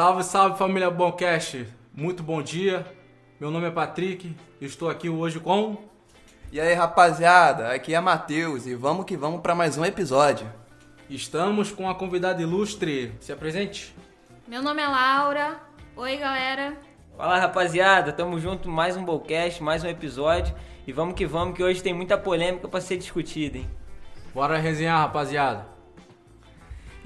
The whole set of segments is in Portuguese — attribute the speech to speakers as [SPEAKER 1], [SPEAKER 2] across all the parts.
[SPEAKER 1] Salve, salve família Bomcast! Muito bom dia. Meu nome é Patrick. Estou aqui hoje com.
[SPEAKER 2] E aí, rapaziada, aqui é Matheus e vamos que vamos para mais um episódio.
[SPEAKER 1] Estamos com a convidada ilustre. Se apresente.
[SPEAKER 3] Meu nome é Laura. Oi, galera.
[SPEAKER 4] Fala rapaziada, tamo junto, mais um Bolcast, mais um episódio e vamos que vamos que hoje tem muita polêmica para ser discutida, hein?
[SPEAKER 1] Bora resenhar, rapaziada.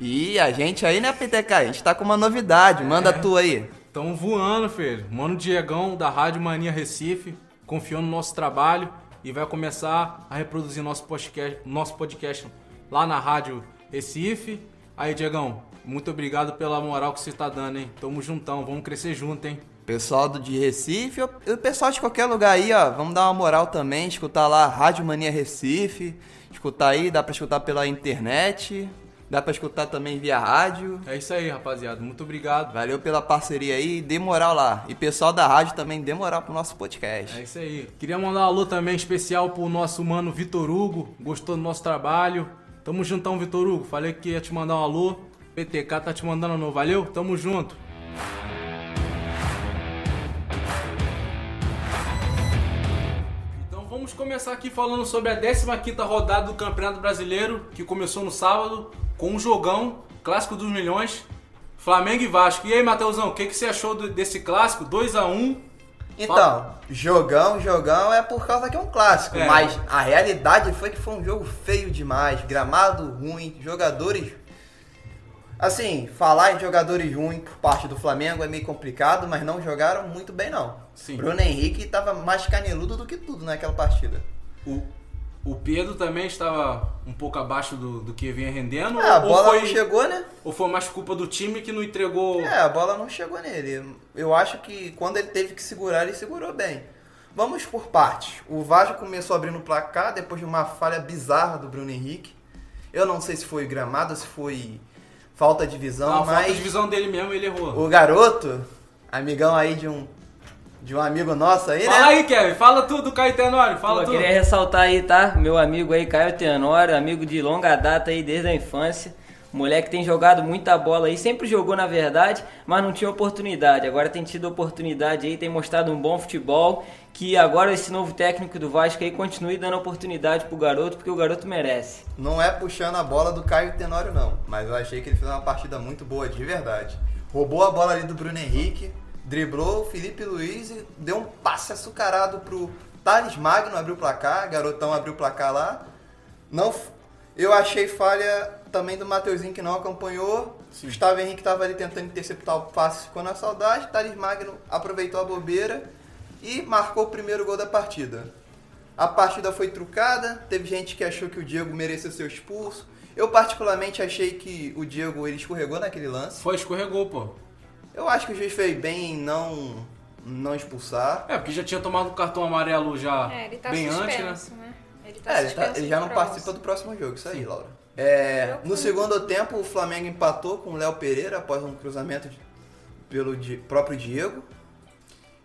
[SPEAKER 2] E a gente aí, né, PTK? A gente tá com uma novidade, manda
[SPEAKER 1] É.
[SPEAKER 2] tu aí.
[SPEAKER 1] Tamo voando, filho. Mano Diegão, da Rádio Mania Recife, confiou no nosso trabalho e vai começar a reproduzir nosso podcast, nosso podcast lá na Rádio Recife. Aí, Diegão, muito obrigado pela moral que você tá dando, hein? Tamo juntão, vamos crescer junto, hein?
[SPEAKER 2] Pessoal do de Recife e o pessoal de qualquer lugar aí, ó, vamos dar uma moral também, escutar lá Rádio Mania Recife, escutar aí, dá pra escutar pela internet, dá pra escutar também via rádio.
[SPEAKER 1] É isso aí, rapaziada. Muito obrigado.
[SPEAKER 2] Valeu pela parceria aí, dê moral lá. E pessoal da rádio também dê moral pro nosso podcast.
[SPEAKER 1] É isso aí. Queria mandar um alô também especial pro nosso mano Vitor Hugo. Gostou do nosso trabalho. Tamo juntão, Vitor Hugo. Falei que ia te mandar um alô. PTK tá te mandando um alô. Valeu? Tamo junto. Então vamos começar aqui falando sobre a 15ª rodada do Campeonato Brasileiro, que começou no sábado com um jogão, Clássico dos Milhões, Flamengo e Vasco. E aí, Matheusão, o que, que você achou do- desse clássico? 2 a 1
[SPEAKER 2] Então, jogão, jogão é por causa que é um clássico,
[SPEAKER 1] É.
[SPEAKER 2] mas a realidade foi que foi um jogo feio demais, gramado ruim, jogadores. Assim, falar em jogadores ruins por parte do Flamengo é meio complicado, mas não jogaram muito bem não.
[SPEAKER 1] Sim.
[SPEAKER 2] Bruno Henrique tava mais caneludo do que tudo naquela partida.
[SPEAKER 1] O, o Pedro também estava um pouco abaixo do, do que vinha rendendo?
[SPEAKER 2] Ah, a bola
[SPEAKER 1] foi,
[SPEAKER 2] não chegou, né?
[SPEAKER 1] ou foi mais culpa do time que não entregou?
[SPEAKER 2] É, a bola não chegou nele. Eu acho que quando ele teve que segurar, ele segurou bem. Vamos por partes. O Vasco começou abrindo o placar depois de uma falha bizarra do Bruno Henrique. Eu não sei se foi gramado, se foi falta de visão,
[SPEAKER 1] Não, a falta
[SPEAKER 2] mas
[SPEAKER 1] de visão dele mesmo, ele errou.
[SPEAKER 2] o garoto, amigão aí de um de um amigo nosso aí,
[SPEAKER 1] Fala
[SPEAKER 2] né?
[SPEAKER 1] aí, Kevin. Fala tudo, Caio Tenório. Fala
[SPEAKER 4] Pô,
[SPEAKER 1] tudo.
[SPEAKER 4] queria ressaltar aí, tá? Meu amigo aí, Caio Tenório, amigo de longa data aí desde a infância. Moleque tem jogado muita bola aí, sempre jogou na verdade, mas não tinha oportunidade. Agora tem tido oportunidade aí, tem mostrado um bom futebol. Que agora esse novo técnico do Vasco aí continue dando oportunidade pro garoto, porque o garoto merece.
[SPEAKER 2] Não é puxando a bola do Caio Tenório, não. Mas eu achei que ele fez uma partida muito boa, de verdade. Roubou a bola ali do Bruno Henrique, driblou o Felipe Luiz e deu um passe açucarado pro Thales Magno, abriu o placar, garotão abriu o placar lá. Não, eu achei falha também do Mateuzinho que não acompanhou. Gustavo Henrique estava ali tentando interceptar o passe, ficou na saudade. Thales Magno aproveitou a bobeira e marcou o primeiro gol da partida. A partida foi trucada, teve gente que achou que o Diego merecia ser expulso. Eu particularmente achei que o Diego ele escorregou naquele lance.
[SPEAKER 1] Foi, escorregou, pô.
[SPEAKER 2] Eu acho que o juiz fez bem em não não expulsar.
[SPEAKER 1] É, porque já tinha tomado o cartão amarelo já
[SPEAKER 3] É, ele tá
[SPEAKER 1] bem antes, né?
[SPEAKER 3] né? Ele tá
[SPEAKER 2] É, ele, tá- ele já
[SPEAKER 3] do
[SPEAKER 2] não
[SPEAKER 3] próximo.
[SPEAKER 2] participa do próximo jogo, isso aí, Laura. É, no segundo tempo, o Flamengo empatou com o Léo Pereira após um cruzamento de- pelo Di- próprio Diego.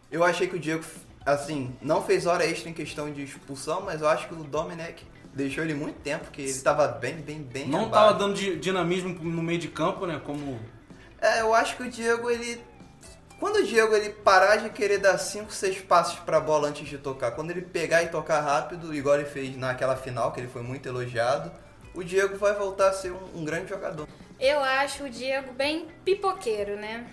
[SPEAKER 2] Eu achei que o Diego, assim, não fez hora extra em questão de expulsão, mas eu acho que o Domenech deixou ele muito tempo, porque ele tava bem, bem, bem
[SPEAKER 1] Não
[SPEAKER 2] abaixo.
[SPEAKER 1] tava dando di- dinamismo no meio de campo, né? Como.
[SPEAKER 2] É, eu acho que o Diego, ele. Quando o Diego ele parar de querer dar 5, 6 passos pra bola antes de tocar, quando ele pegar e tocar rápido, igual ele fez naquela final, que ele foi muito elogiado, o Diego vai voltar a ser um, um grande jogador.
[SPEAKER 3] Eu acho o Diego bem pipoqueiro, né?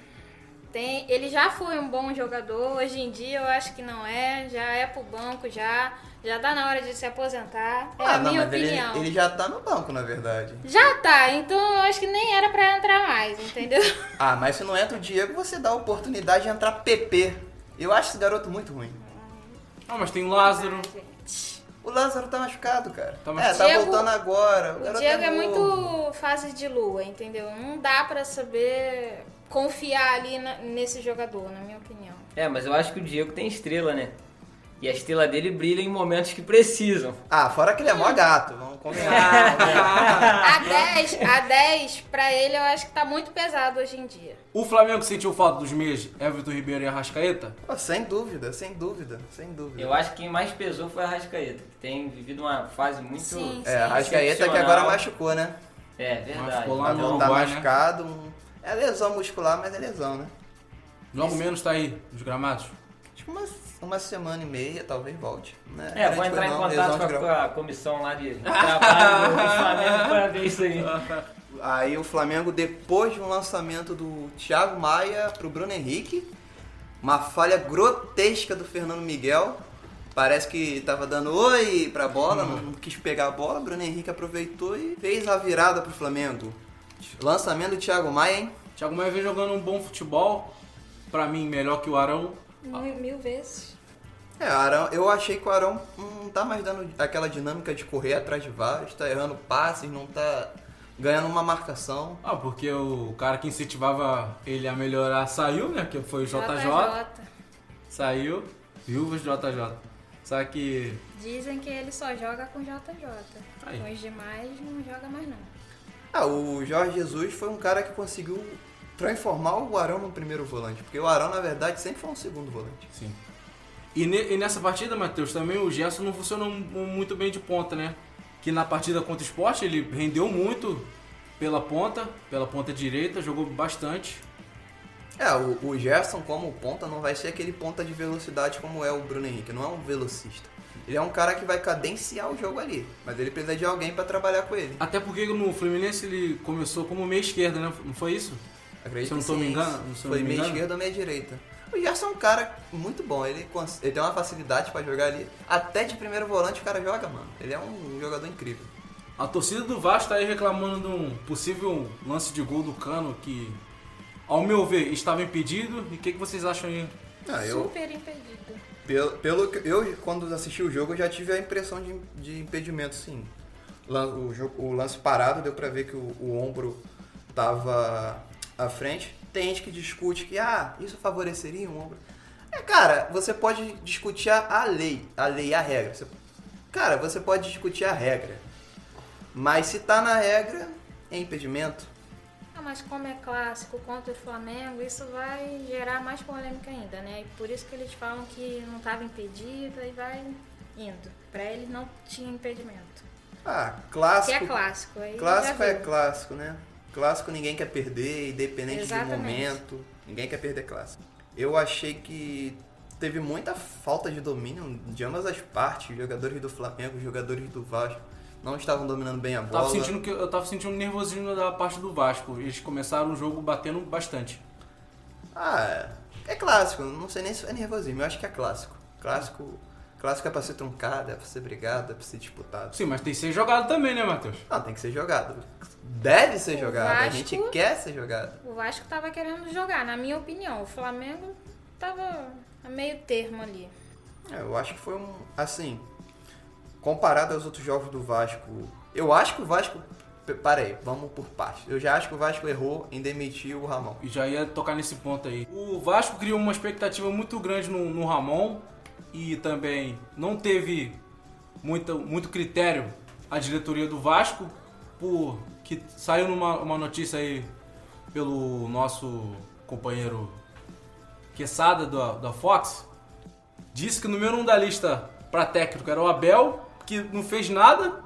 [SPEAKER 3] Tem, ele já foi um bom jogador, hoje em dia eu acho que não é, já é pro banco, já, já tá na hora de se aposentar. É a
[SPEAKER 2] Ah, não,
[SPEAKER 3] minha
[SPEAKER 2] mas ele,
[SPEAKER 3] opinião.
[SPEAKER 2] ele já tá no banco, na verdade.
[SPEAKER 3] Já tá, então eu acho que nem era pra entrar mais, entendeu?
[SPEAKER 2] Ah, mas se não entra o Diego, você dá a oportunidade de entrar PP. Eu acho esse garoto muito ruim.
[SPEAKER 1] Ah, mas tem o Lázaro.
[SPEAKER 2] O Lázaro tá machucado, cara.
[SPEAKER 1] Tá
[SPEAKER 2] é,
[SPEAKER 1] machucado.
[SPEAKER 2] tá
[SPEAKER 3] Diego-
[SPEAKER 2] voltando agora. O,
[SPEAKER 3] O Diego é
[SPEAKER 2] novo.
[SPEAKER 3] muito fase de lua, entendeu? Não dá pra saber confiar ali na- nesse jogador, na minha opinião.
[SPEAKER 4] É, mas eu acho que o Diego tem estrela, né? E a estrela dele brilha em momentos que precisam.
[SPEAKER 2] Ah, fora que ele é mó gato, vamos combinar.
[SPEAKER 3] A 10, a 10 pra ele eu acho que tá muito pesado hoje em dia.
[SPEAKER 1] O Flamengo sentiu falta dos meias Everton Ribeiro e Arrascaeta?
[SPEAKER 2] Pô, sem dúvida, sem dúvida, sem dúvida.
[SPEAKER 4] Eu acho que quem mais pesou foi a Rascaeta, que tem vivido uma fase muito.
[SPEAKER 3] Sim,
[SPEAKER 2] É, a Rascaeta que agora machucou, né?
[SPEAKER 4] É, verdade.
[SPEAKER 1] Machucou lá no
[SPEAKER 2] voltar
[SPEAKER 1] Uruguai, né?
[SPEAKER 2] machucado. um- É lesão muscular, mas é lesão, né?
[SPEAKER 1] Logo menos tá aí, os gramados.
[SPEAKER 2] Acho que uma, uma semana e meia, talvez volte. Né?
[SPEAKER 4] É, vou entrar em
[SPEAKER 2] não,
[SPEAKER 4] contato com a, a comissão lá de trabalho do Flamengo para ver isso aí.
[SPEAKER 2] Aí o Flamengo, depois de um lançamento do Thiago Maia pro Bruno Henrique, uma falha grotesca do Fernando Miguel. Parece que tava dando oi pra bola, não, não quis pegar a bola. Bruno Henrique aproveitou e fez a virada pro Flamengo. Lançamento do Thiago Maia, hein?
[SPEAKER 1] Thiago Maia vem jogando um bom futebol. Pra mim, melhor que o Arão.
[SPEAKER 3] Mil, mil vezes.
[SPEAKER 2] É, Arão, eu achei que o Arão não tá mais dando aquela dinâmica de correr atrás de vários, tá errando passes, não tá ganhando uma marcação.
[SPEAKER 1] Ah, porque o cara que incentivava ele a melhorar saiu, né? Que foi o JJ. Saiu. Viúvas do JJ. Só que.
[SPEAKER 3] Dizem que ele só joga com JJ.
[SPEAKER 1] Aí.
[SPEAKER 3] Com os demais não joga mais não.
[SPEAKER 2] Ah, o Jorge Jesus foi um cara que conseguiu transformar o Arão no primeiro volante, porque o Arão, na verdade, sempre foi um segundo volante.
[SPEAKER 1] Sim. E, ne- e nessa partida, Matheus, também o Gerson não funcionou mu- muito bem de ponta, né? Que na partida contra o Sport ele rendeu muito pela ponta, pela ponta direita, jogou bastante.
[SPEAKER 2] É, o, o Gerson como ponta não vai ser aquele ponta de velocidade como é o Bruno Henrique, não é um velocista. Ele é um cara que vai cadenciar o jogo ali, mas ele precisa de alguém pra trabalhar com ele.
[SPEAKER 1] Até porque no Fluminense ele começou como meia esquerda, né? Não foi isso?
[SPEAKER 2] Acredito
[SPEAKER 1] Se eu não
[SPEAKER 2] que
[SPEAKER 1] tô me
[SPEAKER 2] sim.
[SPEAKER 1] engano- se eu
[SPEAKER 2] Foi meia esquerda ou meia direita. O Gerson é um cara muito bom, ele, ele tem uma facilidade pra jogar ali. Até de primeiro volante o cara joga, mano. Ele é um jogador incrível.
[SPEAKER 1] A torcida do Vasco tá aí reclamando de um possível lance de gol do Cano que, ao meu ver, estava impedido. E o que, que vocês acham aí?
[SPEAKER 2] Ah, eu,
[SPEAKER 3] Super impedido.
[SPEAKER 2] Pelo, pelo que eu, quando assisti o jogo, eu já tive a impressão de, de impedimento, sim. O, o lance parado deu pra ver que o, o ombro tava à frente. Tem gente que discute que, ah, isso favoreceria o ombro. É, cara, você pode discutir a, lei, a lei, a regra. Você- cara, você pode discutir a regra. Mas se tá na regra, é impedimento.
[SPEAKER 3] Ah, mas como é clássico contra o Flamengo, isso vai gerar mais polêmica ainda, né? E por isso que eles falam que não estava impedido e vai indo. Pra ele não tinha impedimento.
[SPEAKER 2] Ah,
[SPEAKER 3] Que
[SPEAKER 2] clássico.
[SPEAKER 3] é clássico. Aí
[SPEAKER 2] Clássico é clássico, né? Clássico ninguém quer perder, independente
[SPEAKER 3] Exatamente.
[SPEAKER 2] do momento. Ninguém quer perder clássico. Eu achei que teve muita falta de domínio de ambas as partes. Os jogadores do Flamengo, os jogadores do Vasco não estavam dominando bem a bola.
[SPEAKER 1] tava sentindo que eu tava sentindo um nervosismo da parte do Vasco. Eles começaram o jogo batendo bastante.
[SPEAKER 2] Ah, é clássico. Não sei nem se é nervosismo. Eu acho que é clássico. Clássico, clássico é pra ser truncado, é pra ser brigado, é pra ser disputado.
[SPEAKER 1] Sim, mas tem que ser jogado também, né, Matheus?
[SPEAKER 2] Não, tem que ser jogado. Deve ser jogado. A
[SPEAKER 3] Vasco-
[SPEAKER 2] gente quer ser jogado.
[SPEAKER 3] O Vasco tava querendo jogar, na minha opinião. O Flamengo tava a meio termo ali.
[SPEAKER 2] É, eu acho que foi um. Assim, comparado aos outros jogos do Vasco, eu acho que o Vasco. p- Para aí, vamos por partes. Eu já acho que o Vasco errou em demitir o Ramon.
[SPEAKER 1] E já ia tocar nesse ponto aí. O Vasco criou uma expectativa muito grande no, no Ramon e também não teve muito, muito critério a diretoria do Vasco, por que saiu numa uma notícia aí pelo nosso companheiro Quesada da, da Fox, disse que o número um da lista para técnico era o Abel, que não fez nada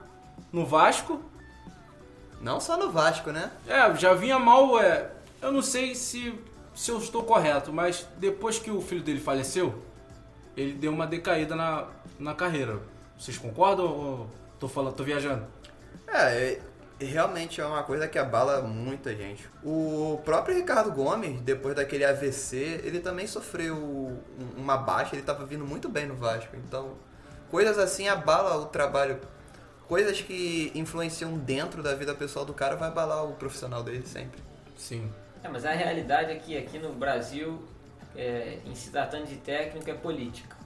[SPEAKER 1] no Vasco
[SPEAKER 2] Não só no Vasco, né?
[SPEAKER 1] é, já vinha mal, é. Eu não sei se, se eu estou correto, mas depois que o filho dele faleceu, ele deu uma decaída na, na carreira. Vocês concordam ou tô falando, tô viajando?
[SPEAKER 2] É, realmente é uma coisa que abala muita gente. O próprio Ricardo Gomes, depois daquele AVC, ele também sofreu um- uma baixa, ele estava vindo muito bem no Vasco. Então, coisas assim abalam o trabalho. Coisas que influenciam dentro da vida pessoal do cara vai abalar o profissional dele sempre.
[SPEAKER 1] Sim.
[SPEAKER 4] É, mas a realidade é que aqui no Brasil, é, em se tratando de técnico, é política.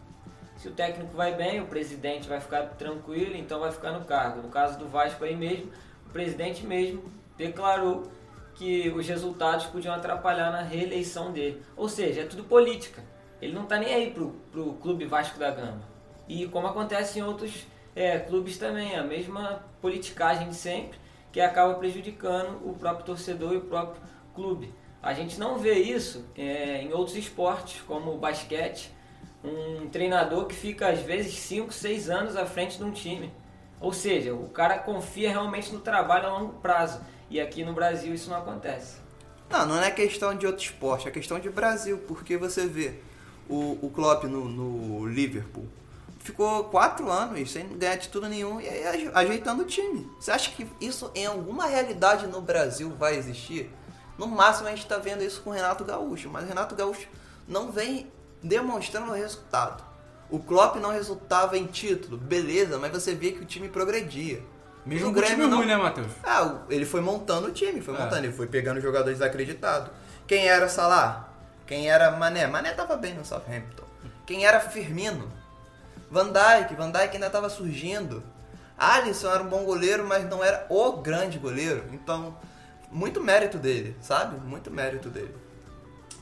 [SPEAKER 4] Se o técnico vai bem, o presidente vai ficar tranquilo, então vai ficar no cargo. No caso do Vasco aí mesmo, presidente mesmo declarou que os resultados podiam atrapalhar na reeleição dele. Ou seja, é tudo política. Ele não está nem aí pro, pro clube Vasco da Gama. E como acontece em outros é, clubes também, a mesma politicagem de sempre, que acaba prejudicando o próprio torcedor e o próprio clube. A gente não vê isso é, em outros esportes, como o basquete, um treinador que fica às vezes 5, 6 anos à frente de um time. Ou seja, o cara confia realmente no trabalho a longo prazo. E aqui no Brasil isso não acontece.
[SPEAKER 2] Não, não é questão de outro esporte, é questão de Brasil, porque você vê o, o Klopp no, no Liverpool. Ficou quatro anos sem ganhar título nenhum e aí ajeitando o time. Você acha que isso em alguma realidade no Brasil vai existir? No máximo a gente está vendo isso com o Renato Gaúcho, mas o Renato Gaúcho não vem demonstrando resultado. O Klopp não resultava em título, beleza, mas você via que o time progredia.
[SPEAKER 1] Mesmo
[SPEAKER 2] o
[SPEAKER 1] com o time
[SPEAKER 2] não...
[SPEAKER 1] ruim, né, Matheus?
[SPEAKER 2] Ah, ele foi montando o time, foi
[SPEAKER 1] É.
[SPEAKER 2] montando, ele foi pegando jogadores acreditados. Quem era Salah? Quem era Mané? Mané tava bem no Southampton. Quem era Firmino? Van Dijk, Van Dijk ainda tava surgindo. Alisson era um bom goleiro, mas não era o grande goleiro. Então, muito mérito dele, sabe? Muito mérito dele.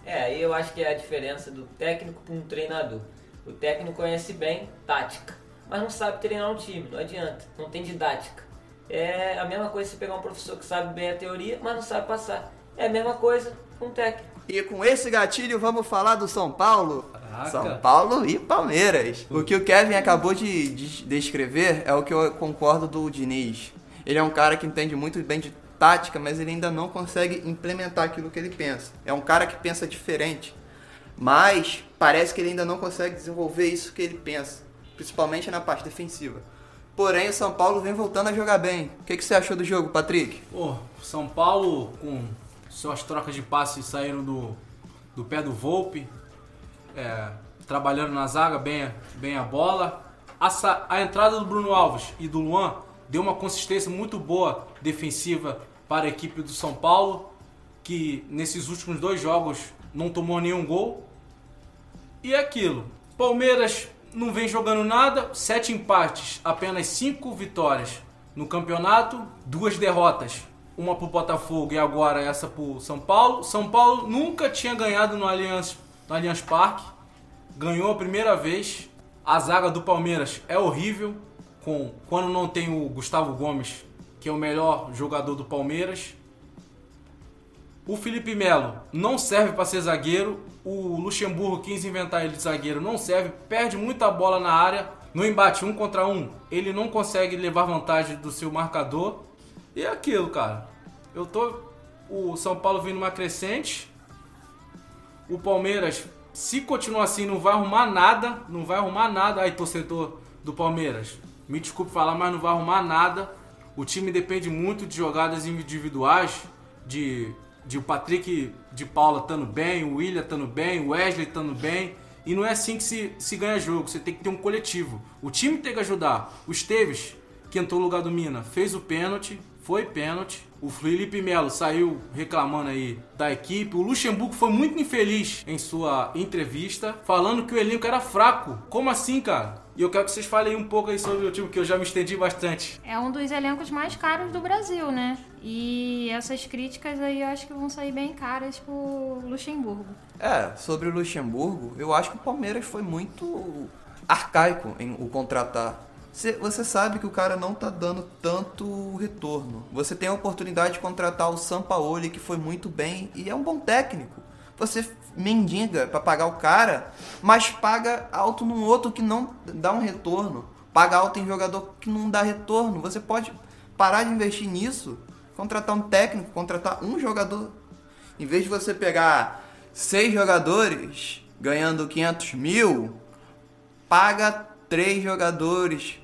[SPEAKER 4] É, aí eu acho que é a diferença do técnico para um treinador. O técnico conhece bem tática, mas não sabe treinar um time, não adianta, não tem didática. É a mesma coisa você pegar um professor que sabe bem a teoria, mas não sabe passar. É a mesma coisa com o técnico.
[SPEAKER 2] E com esse gatilho vamos falar do São Paulo.
[SPEAKER 1] Caraca.
[SPEAKER 2] São Paulo e Palmeiras. O que o Kevin acabou de, de descrever é o que eu concordo do Diniz. Ele é um cara que entende muito bem de tática, mas ele ainda não consegue implementar aquilo que ele pensa. É um cara que pensa diferente, mas parece que ele ainda não consegue desenvolver isso que ele pensa, principalmente na parte defensiva. Porém, o São Paulo vem voltando a jogar bem. O que, que você achou do jogo, Patrick?
[SPEAKER 1] Pô, São Paulo com suas trocas de passes saíram do, do pé do Volpe, é, trabalhando na zaga bem, bem a bola. A, a entrada do Bruno Alves e do Luan deu uma consistência muito boa defensiva para a equipe do São Paulo, que nesses últimos dois jogos não tomou nenhum gol. E aquilo. Palmeiras não vem jogando nada, sete empates, apenas cinco vitórias no campeonato, duas derrotas. Uma pro Botafogo e agora essa pro São Paulo. São Paulo nunca tinha ganhado no Allianz, no Allianz Parque. Ganhou a primeira vez. A zaga do Palmeiras é horrível. Com, quando não tem o Gustavo Gomes, que é o melhor jogador do Palmeiras. O Felipe Melo não serve para ser zagueiro. O Luxemburgo quis inventar ele de zagueiro, não serve. Perde muita bola na área. No embate um contra um, ele não consegue levar vantagem do seu marcador. E é aquilo, cara. Eu tô. O São Paulo vindo uma crescente. O Palmeiras, se continuar assim, não vai arrumar nada. Não vai arrumar nada. Aí, torcedor do Palmeiras, me desculpe falar, mas não vai arrumar nada. O time depende muito de jogadas individuais, de, de o Patrick de Paula estando bem, o William estando bem, o Wesley estando bem. E não é assim que se, se ganha jogo, você tem que ter um coletivo. O time tem que ajudar. O Esteves, que entrou no lugar do Mina, fez o pênalti, foi pênalti. O Felipe Melo saiu reclamando aí da equipe. O Luxemburgo foi muito infeliz em sua entrevista, falando que o elenco era fraco. Como assim, cara? E eu quero que vocês falem um pouco aí sobre o time, que eu já me estendi bastante.
[SPEAKER 3] É um dos elencos mais caros do Brasil, né? E essas críticas aí eu acho que vão sair bem caras pro Luxemburgo.
[SPEAKER 2] É, sobre o Luxemburgo, eu acho que o Palmeiras foi muito arcaico em o contratar. Cê- Você sabe que o cara não tá dando tanto retorno. Você tem a oportunidade de contratar o Sampaoli, que foi muito bem e é um bom técnico. Você mendiga pra pagar o cara, mas paga alto num outro que não dá um retorno. Paga alto em jogador que não dá retorno. Você pode parar de investir nisso, contratar um técnico, contratar um jogador em vez de você pegar seis jogadores ganhando 500 mil, paga três jogadores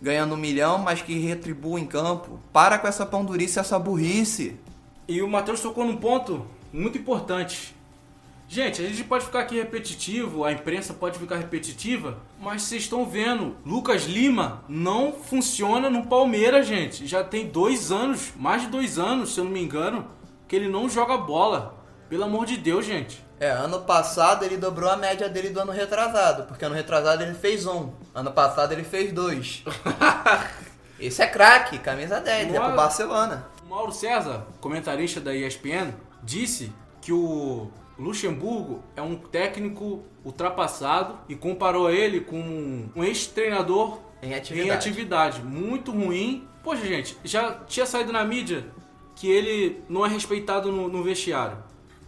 [SPEAKER 2] ganhando um milhão, mas que retribua em campo. Para com essa pão-durice, essa burrice.
[SPEAKER 1] E o Matheus tocou num ponto muito importante. Gente, a gente pode ficar aqui repetitivo, a imprensa pode ficar repetitiva, mas vocês estão vendo, Lucas Lima não funciona no Palmeiras, gente. Já tem dois anos, mais de dois anos, se eu não me engano, que ele não joga bola. Pelo amor de Deus, gente.
[SPEAKER 2] É, ano passado ele dobrou a média dele do ano retrasado, porque ano retrasado ele fez um, ano passado ele fez dois. Esse é craque, camisa 10, é
[SPEAKER 1] Bora.
[SPEAKER 2] pro Barcelona.
[SPEAKER 1] O Mauro César, comentarista da ESPN, disse que o Luxemburgo é um técnico ultrapassado e comparou ele com um ex-treinador
[SPEAKER 2] Em atividade.
[SPEAKER 1] em atividade. Muito ruim. Poxa, gente, já tinha saído na mídia que ele não é respeitado no, no vestiário.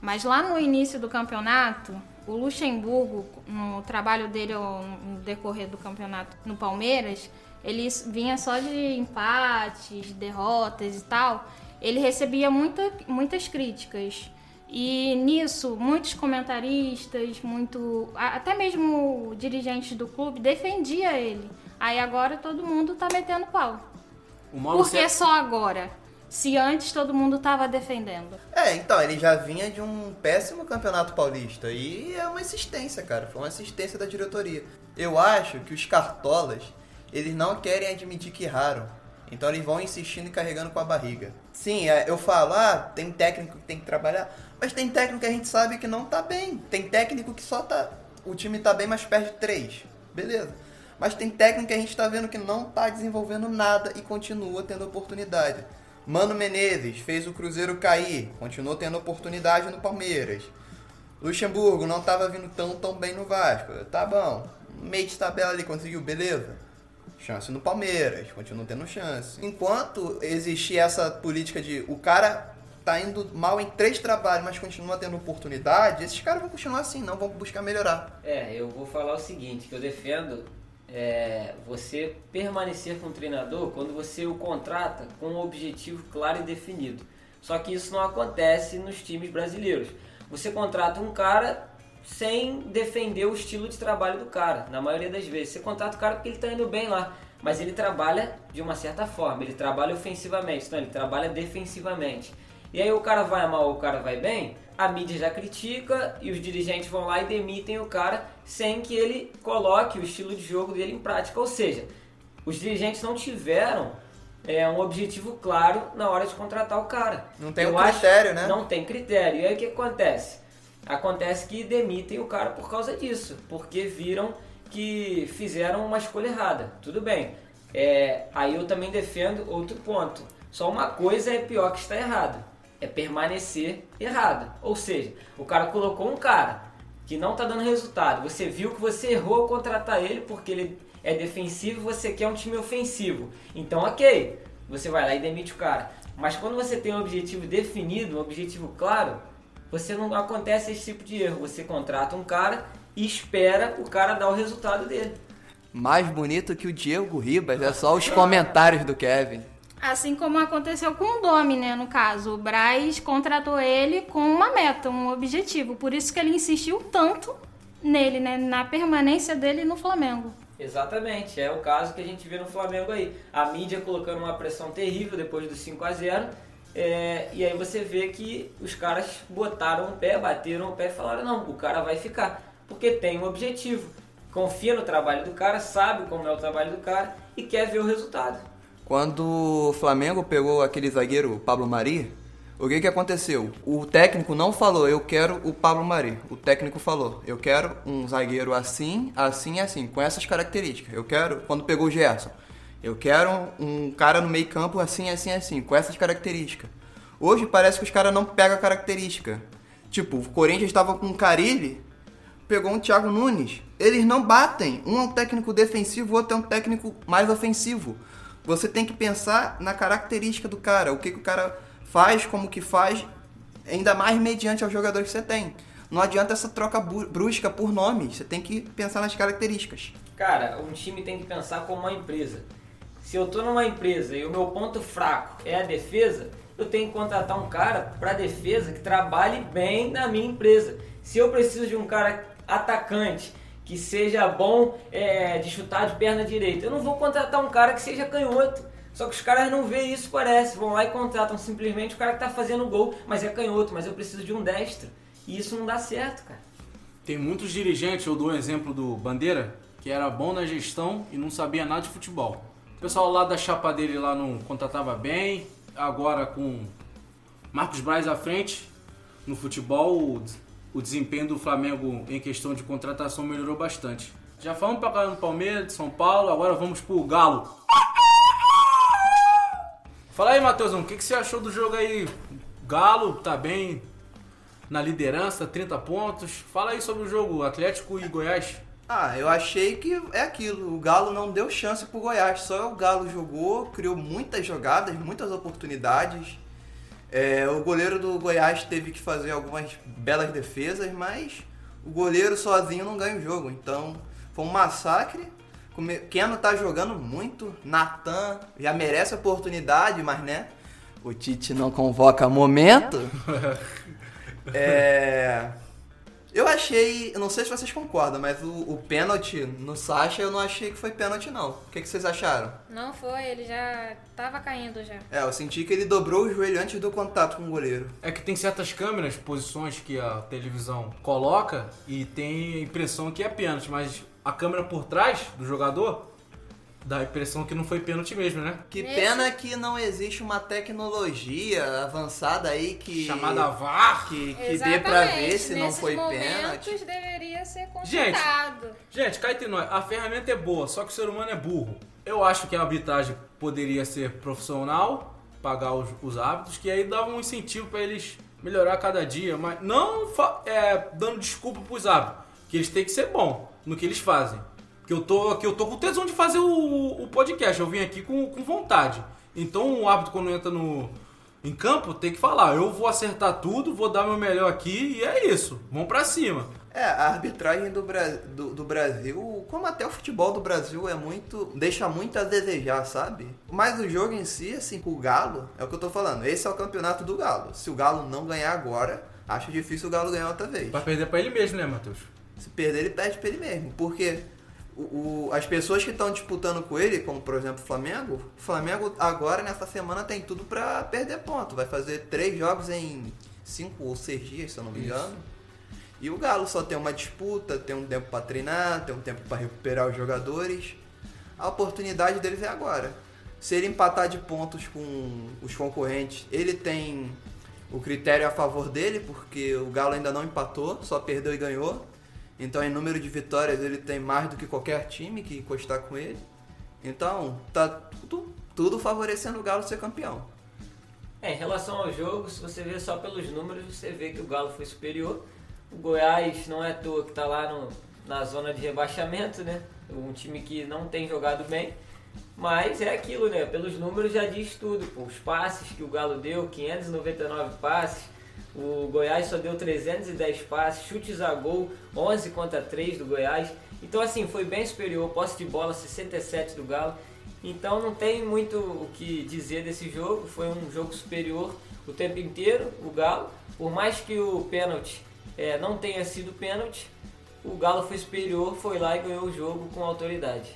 [SPEAKER 3] Mas lá no início do campeonato, o Luxemburgo, no trabalho dele no decorrer do campeonato no Palmeiras, ele vinha só de empates, derrotas e tal. Ele recebia muita, muitas críticas. E nisso, muitos comentaristas, muito, até mesmo dirigentes do clube defendia ele. Aí agora todo mundo tá metendo pau. Por que só agora? Se antes todo mundo tava defendendo.
[SPEAKER 2] É, então, ele já vinha de um péssimo campeonato paulista. E é uma insistência, cara. Foi uma insistência da diretoria. Eu acho que os cartolas, eles não querem admitir que erraram. Então eles vão insistindo e carregando com a barriga. Sim, é, eu falo, ah, tem técnico que tem que trabalhar. Mas tem técnico que a gente sabe que não tá bem. Tem técnico que só tá. O time tá bem, mas perde três. Beleza. Mas tem técnico que a gente tá vendo que não tá desenvolvendo nada e continua tendo oportunidade. Mano Menezes fez o Cruzeiro cair, continuou tendo oportunidade no Palmeiras. Luxemburgo não estava vindo tão tão bem no Vasco. Tá bom. Meio de tabela ali conseguiu, beleza. Chance no Palmeiras, continua tendo chance. Enquanto existir essa política de o cara tá indo mal em três trabalhos, mas continua tendo oportunidade, esses caras vão continuar assim, não vão buscar melhorar.
[SPEAKER 4] É, eu vou falar o seguinte, que eu defendo é, você permanecer com o treinador quando você o contrata com um objetivo claro e definido. Só que isso não acontece nos times brasileiros. Você contrata um cara sem defender o estilo de trabalho do cara, na maioria das vezes. Você contrata o cara porque ele está indo bem lá, mas ele trabalha de uma certa forma, ele trabalha ofensivamente, não, ele trabalha defensivamente. E aí o cara vai mal ou o cara vai bem, a mídia já critica e os dirigentes vão lá e demitem o cara sem que ele coloque o estilo de jogo dele em prática. Ou seja, os dirigentes não tiveram é, um objetivo claro na hora de contratar o cara.
[SPEAKER 2] Não tem um critério, né?
[SPEAKER 4] Não tem critério. E aí o que acontece? Acontece que demitem o cara por causa disso, porque viram que fizeram uma escolha errada. Tudo bem. É, aí eu também defendo outro ponto. Só uma coisa é pior que está errado é permanecer errado. Ou seja, o cara colocou um cara que não está dando resultado. Você viu que você errou ao contratar ele porque ele é defensivo você quer um time ofensivo. Então, ok, você vai lá e demite o cara. Mas quando você tem um objetivo definido, um objetivo claro, você não acontece esse tipo de erro. Você contrata um cara e espera o cara dar o resultado dele.
[SPEAKER 2] Mais bonito que o Diego Ribas é só os comentários do Kevin.
[SPEAKER 3] Assim como aconteceu com o Domi, né? No caso, o Braz contratou ele com uma meta, um objetivo. Por isso que ele insistiu tanto nele, né? Na permanência dele no Flamengo.
[SPEAKER 4] Exatamente, é o caso que a gente vê no Flamengo aí. A mídia colocando uma pressão terrível depois do 5 a 0 é, e aí você vê que os caras botaram o pé, bateram o pé e falaram: não, o cara vai ficar, porque tem um objetivo. Confia no trabalho do cara, sabe como é o trabalho do cara e quer ver o resultado.
[SPEAKER 2] Quando o Flamengo pegou aquele zagueiro Pablo Mari, o que, que aconteceu? O técnico não falou, eu quero o Pablo Mari. O técnico falou, eu quero um zagueiro assim, assim e assim, com essas características. Eu quero, quando pegou o Gerson, eu quero um cara no meio campo assim, assim, assim, com essas características. Hoje parece que os caras não pegam a característica. Tipo, o Corinthians estava com o Carilli, pegou um Thiago Nunes. Eles não batem. Um é um técnico defensivo, o outro é um técnico mais ofensivo você tem que pensar na característica do cara, o que, que o cara faz, como que faz, ainda mais mediante aos jogadores que você tem. Não adianta essa troca brusca por nome, você tem que pensar nas características.
[SPEAKER 4] Cara, um time tem que pensar como uma empresa. Se eu tô numa empresa e o meu ponto fraco é a defesa, eu tenho que contratar um cara para defesa que trabalhe bem na minha empresa. Se eu preciso de um cara atacante que seja bom é, de chutar de perna direita. Eu não vou contratar um cara que seja canhoto. Só que os caras não veem isso, parece. Vão lá e contratam simplesmente o cara que tá fazendo gol, mas é canhoto, mas eu preciso de um destro. E isso não dá certo, cara.
[SPEAKER 1] Tem muitos dirigentes, eu dou um exemplo do Bandeira, que era bom na gestão e não sabia nada de futebol. O pessoal lá da chapa dele lá não contratava bem, agora com Marcos Braz à frente, no futebol o desempenho do Flamengo em questão de contratação melhorou bastante. Já falamos pra caramba do Palmeiras, de São Paulo, agora vamos pro Galo. Fala aí, Matheusão, o que, que você achou do jogo aí? Galo tá bem na liderança, 30 pontos. Fala aí sobre o jogo Atlético e Goiás.
[SPEAKER 2] Ah, eu achei que é aquilo. O Galo não deu chance pro Goiás. Só o Galo jogou, criou muitas jogadas, muitas oportunidades. É, o goleiro do Goiás teve que fazer algumas belas defesas, mas o goleiro sozinho não ganha o jogo. Então foi um massacre. Keno tá jogando muito. Natan já merece oportunidade, mas né? O Tite não convoca momento. É. Eu achei, eu não sei se vocês concordam, mas o, o pênalti no Sacha eu não achei que foi pênalti não. O que, que vocês acharam?
[SPEAKER 3] Não foi, ele já tava caindo já.
[SPEAKER 2] É, eu senti que ele dobrou o joelho antes do contato com o goleiro.
[SPEAKER 1] É que tem certas câmeras, posições que a televisão coloca e tem a impressão que é pênalti, mas a câmera por trás do jogador dá a impressão que não foi pênalti mesmo, né?
[SPEAKER 2] Que
[SPEAKER 3] Nesse-
[SPEAKER 2] pena que não existe uma tecnologia avançada aí que
[SPEAKER 1] Chamada VAR.
[SPEAKER 2] que, que dê pra ver se não
[SPEAKER 3] Nesses
[SPEAKER 2] foi
[SPEAKER 3] momentos,
[SPEAKER 2] pênalti.
[SPEAKER 3] deveria ser
[SPEAKER 1] Gente,
[SPEAKER 3] consultado.
[SPEAKER 1] Gente, cá entre nós, a ferramenta é boa, só que o ser humano é burro. Eu acho que a arbitragem poderia ser profissional, pagar os, os árbitros, que aí dava um incentivo pra eles melhorar cada dia, mas não é, dando desculpa pros árbitros, que eles têm que ser bom no que eles fazem. Que eu tô, que eu tô com tesão de fazer o, o podcast, eu vim aqui com, com vontade. Então o árbitro quando entra no em campo tem que falar, eu vou acertar tudo, vou dar meu melhor aqui e é isso. Vamos pra cima.
[SPEAKER 2] É, a arbitragem do, Bra- do, do Brasil, como até o futebol do Brasil é muito. deixa muito a desejar, sabe? Mas o jogo em si, assim, com o Galo, é o que eu tô falando. Esse é o campeonato do Galo. Se o Galo não ganhar agora, acho difícil o Galo ganhar outra vez.
[SPEAKER 1] Vai perder pra ele mesmo, né, Matheus?
[SPEAKER 2] Se perder, ele perde pra ele mesmo. Porque o, o- as pessoas que estão disputando com ele, como por exemplo o Flamengo, o Flamengo agora nessa semana tem tudo pra perder ponto. Vai fazer três jogos em cinco ou seis dias, se eu não me engano. E o Galo só tem uma disputa, tem um tempo pra treinar, tem um tempo pra recuperar os jogadores. A oportunidade deles é agora. Se ele empatar de pontos com os concorrentes, ele tem o critério a favor dele, porque o Galo ainda não empatou, só perdeu e ganhou. Então, em número de vitórias, ele tem mais do que qualquer time que encostar com ele. Então, tá tudo, tudo favorecendo o Galo ser campeão.
[SPEAKER 4] É, em relação ao jogo, se você ver só pelos números, você vê que o Galo foi superior. O Goiás não é à toa que está lá no- na zona de rebaixamento, né? Um time que não tem jogado bem. Mas é aquilo, né? Pelos números já diz tudo. Pô. Os passes que o Galo deu, 599 passes. O Goiás só deu 310 passes, chutes a gol, 11 contra 3 do Goiás. Então, assim, foi bem superior. Posse de bola, 67 do Galo. Então, não tem muito o que dizer desse jogo. Foi um jogo superior o tempo inteiro, o Galo. Por mais que o pênalti eh, não tenha sido pênalti, o Galo foi superior, foi lá e ganhou o jogo com autoridade.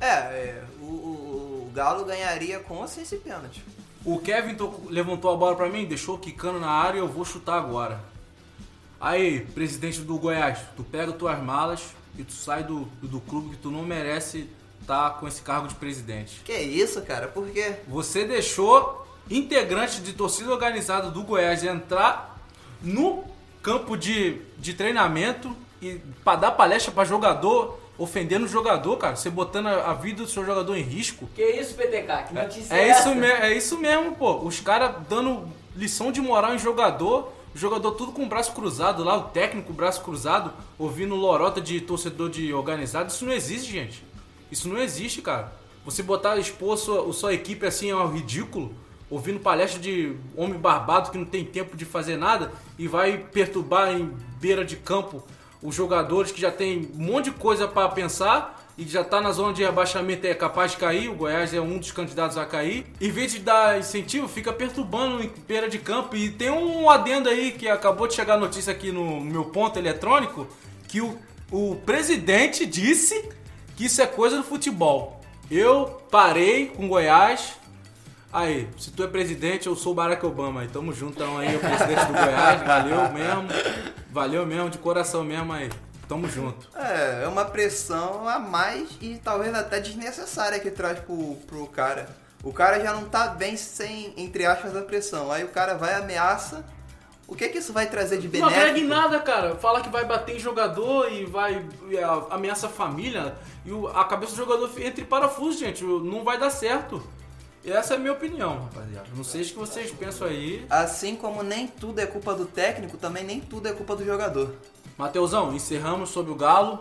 [SPEAKER 2] É, é, o, o- o Galo ganharia com ou sem esse pênalti.
[SPEAKER 1] O Kevin to- levantou a bola pra mim, deixou quicando na área e eu vou chutar agora. Aí, presidente do Goiás, tu pega tuas malas e tu sai do, do clube que tu não merece estar com esse cargo de presidente.
[SPEAKER 2] Que isso, cara? Por quê?
[SPEAKER 1] Você deixou integrantes de torcida organizada do Goiás entrar no campo de, de treinamento e pra dar palestra pra jogador, ofendendo o jogador, cara. Você botando a, a vida do seu jogador em risco.
[SPEAKER 4] Que isso, PTK? Que notícia
[SPEAKER 1] É
[SPEAKER 4] essa?
[SPEAKER 1] isso, me- é isso mesmo, pô. Os caras dando lição de moral em jogador, o jogador tudo com o braço cruzado lá, o técnico braço cruzado, ouvindo lorota de torcedor de organizado. Isso não existe, gente. Isso não existe, cara. Você botar, expor sua, sua equipe assim ao ridículo, ouvindo palestra de homem barbado que não tem tempo de fazer nada e vai perturbar em beira de campo os jogadores que já tem um monte de coisa pra pensar e já tá na zona de rebaixamento é capaz de cair, o Goiás é um dos candidatos a cair. Em vez de dar incentivo, fica perturbando em beira de campo. E tem um adendo aí que acabou de chegar a notícia aqui no meu ponto eletrônico, que o, o presidente disse que isso é coisa do futebol. Eu parei com o Goiás. Aí, se tu é presidente, eu sou o Barack Obama. Aí, tamo junto então aí, o presidente do Goiás. Valeu mesmo. Valeu mesmo, de coração mesmo aí. Tamo junto.
[SPEAKER 2] É, é uma pressão a mais e talvez até desnecessária que traz pro, pro cara. O cara já não tá bem sem, entre aspas, a pressão. Aí o cara vai e ameaça. O que que isso vai trazer de
[SPEAKER 1] Não
[SPEAKER 2] benéfico?
[SPEAKER 1] agrega em nada, cara. Fala que vai bater em jogador e vai e ameaça a família. E o- a cabeça do jogador entra em parafuso, gente. Não vai dar certo. E essa é a minha opinião, rapaziada. Não sei o que vocês pensam aí.
[SPEAKER 2] Assim como nem tudo é culpa do técnico, também nem tudo é culpa do jogador.
[SPEAKER 1] Mateusão, encerramos sobre o Galo.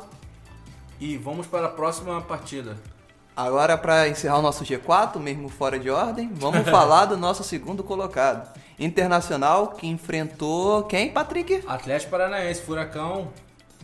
[SPEAKER 1] E vamos para a próxima partida.
[SPEAKER 2] Agora, para encerrar o nosso G4, mesmo fora de ordem, vamos falar do nosso segundo colocado. Internacional, que enfrentou quem, Patrick?
[SPEAKER 1] Atlético Paranaense, Furacão.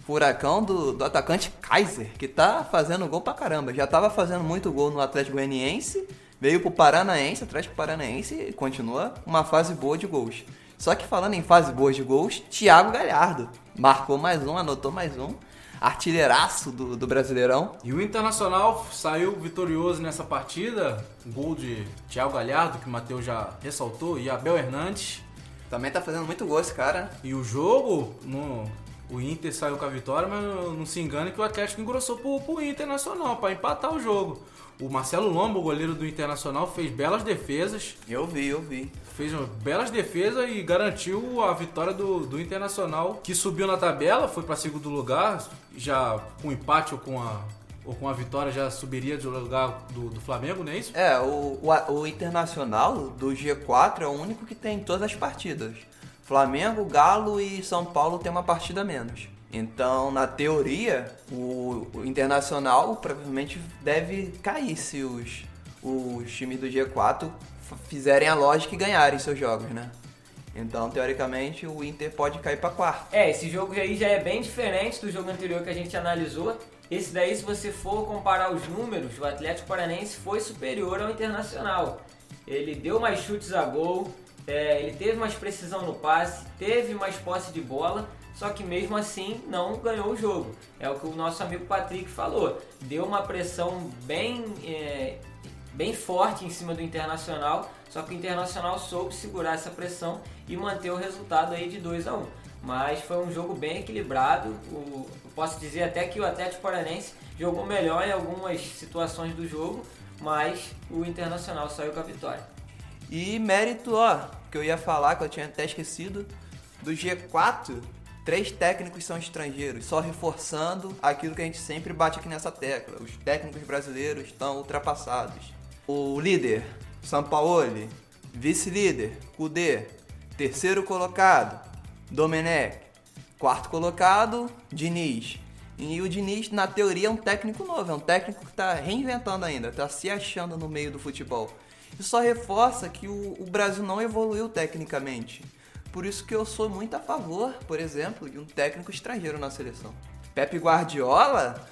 [SPEAKER 2] Furacão do, do atacante Kaiser, que tá fazendo gol pra caramba. Já tava fazendo muito gol no Atlético Goianiense, veio pro Paranaense, Atlético Paranaense e continua uma fase boa de gols. Só que falando em fase boa de gols, Thiago Galhardo marcou mais um, anotou mais um. Artilheiraço do, do Brasileirão.
[SPEAKER 1] E o Internacional saiu vitorioso nessa partida. Gol de Thiago Galhardo, que o Matheus já ressaltou, e Abel Hernandes.
[SPEAKER 2] Também tá fazendo muito gol esse cara.
[SPEAKER 1] E o jogo, no, o Inter saiu com a vitória, mas não, não se engane que o Atlético engrossou pro, pro Internacional para empatar o jogo. O Marcelo Lombo, goleiro do Internacional, fez belas defesas.
[SPEAKER 2] Eu vi, eu vi.
[SPEAKER 1] Fez belas defesas e garantiu a vitória do, do Internacional, que subiu na tabela, foi para segundo lugar, já com empate ou com a ou com a vitória já subiria de lugar do, do Flamengo, não é isso?
[SPEAKER 2] É, o, o, o, Internacional do G4 é o único que tem todas as partidas. Flamengo, Galo e São Paulo tem uma partida menos. Então, na teoria, o, o Internacional provavelmente deve cair se os, os times do G4 fizerem a lógica e ganharem seus jogos, né? Então, teoricamente, o Inter pode cair para quarto.
[SPEAKER 4] É, esse jogo aí já é bem diferente do jogo anterior que a gente analisou. Esse daí, se você for comparar os números, o Atlético Paranense foi superior ao Internacional. Ele deu mais chutes a gol, é, ele teve mais precisão no passe, teve mais posse de bola, só que mesmo assim não ganhou o jogo. É o que o nosso amigo Patrick falou. Deu uma pressão bem, é, bem forte em cima do Internacional, só que o Internacional soube segurar essa pressão e manter o resultado aí de 2 a 1 um. Mas foi um jogo bem equilibrado. O, posso dizer até que o Atlético Paranense jogou melhor em algumas situações do jogo, mas o Internacional saiu com a vitória.
[SPEAKER 2] E mérito, ó, que eu ia falar, que eu tinha até esquecido, do G4, três técnicos são estrangeiros, só reforçando aquilo que a gente sempre bate aqui nessa tecla. Os técnicos brasileiros estão ultrapassados. O líder, Sampaoli, vice-líder, Kudê, terceiro colocado, Domenech, quarto colocado, Diniz. E o Diniz, na teoria, é um técnico novo, é um técnico que está reinventando ainda, está se achando no meio do futebol. Isso só reforça que o, o Brasil não evoluiu tecnicamente. Por isso que eu sou muito a favor, por exemplo, de um técnico estrangeiro na seleção. Pepe Guardiola?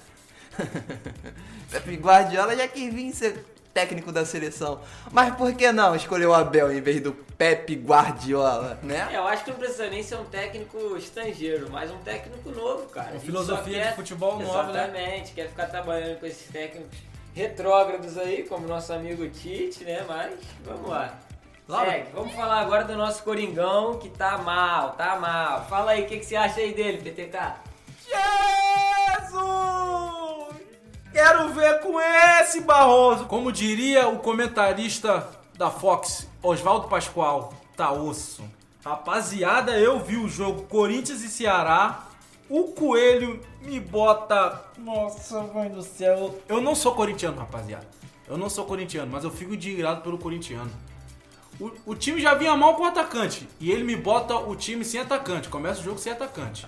[SPEAKER 2] Pepe Guardiola já quis vir ser técnico da seleção. Mas por que não escolher o Abel em vez do Pepe Guardiola, né?
[SPEAKER 4] É, eu acho que não precisa nem ser um técnico estrangeiro, mas um técnico novo, cara.
[SPEAKER 1] Uma filosofia quer, de futebol nova,
[SPEAKER 4] né? Exatamente, quer ficar trabalhando com esses técnicos retrógrados aí, como nosso amigo Tite, né? Mas vamos lá. Segue. Vamos falar agora do nosso Coringão, que tá mal, tá mal. Fala aí, o que, que você acha aí dele, PTK?
[SPEAKER 1] Jesus! Quero ver com esse Barroso! Como diria o comentarista da Fox, Oswaldo Pascoal, tá osso. Rapaziada, eu vi o jogo Corinthians e Ceará o Coelho me bota. Nossa, mãe do céu. Eu não sou corintiano, rapaziada. Eu não sou corintiano, mas eu fico indignado pelo corintiano. O, o, time já vinha mal com o atacante. E ele me bota o time sem atacante. Começa o jogo sem atacante.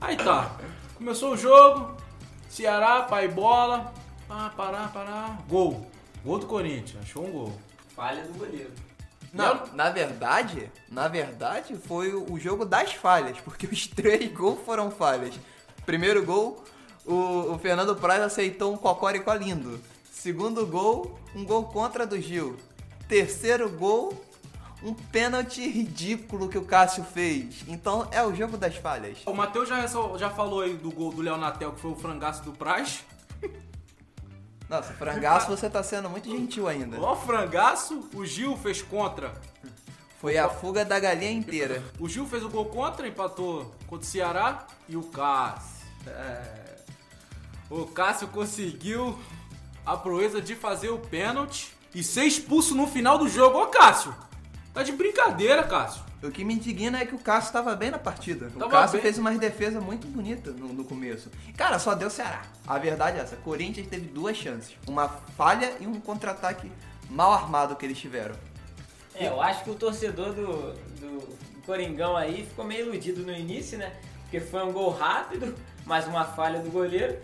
[SPEAKER 1] Aí tá. Começou o jogo. Ceará, pai bola. Ah, parar, parar. Gol. Gol do Corinthians. Achou um gol.
[SPEAKER 4] Falha do goleiro.
[SPEAKER 2] Não, na verdade, na verdade foi o jogo das falhas, porque os três gols foram falhas. Primeiro gol, o, o Fernando Praz aceitou um cocórico lindo. Segundo gol, um gol contra do Gil. Terceiro gol, um pênalti ridículo que o Cássio fez. Então é o jogo das falhas.
[SPEAKER 1] O Matheus já, já falou aí do gol do Léo Natel, que foi o frangaço do Praz.
[SPEAKER 2] Nossa, frangaço você tá sendo muito gentil ainda.
[SPEAKER 1] Ó, frangaço, o Gil fez contra.
[SPEAKER 2] Foi a fuga da galinha inteira.
[SPEAKER 1] O Gil fez o gol contra, empatou contra o Ceará e o Cássio. É... O Cássio conseguiu a proeza de fazer o pênalti e ser expulso no final do jogo. Ô, Cássio, tá de brincadeira, Cássio.
[SPEAKER 2] O que me indigna é que o Cássio estava bem na partida. Tava o Cássio bem. fez uma defesa muito bonita no, no, começo. Cara, só deu Ceará. A verdade é essa. Corinthians teve duas chances. Uma falha e um contra-ataque mal armado que eles tiveram.
[SPEAKER 4] É, eu acho que o torcedor do, do Coringão aí ficou meio iludido no início, né? Porque foi um gol rápido, mais uma falha do goleiro.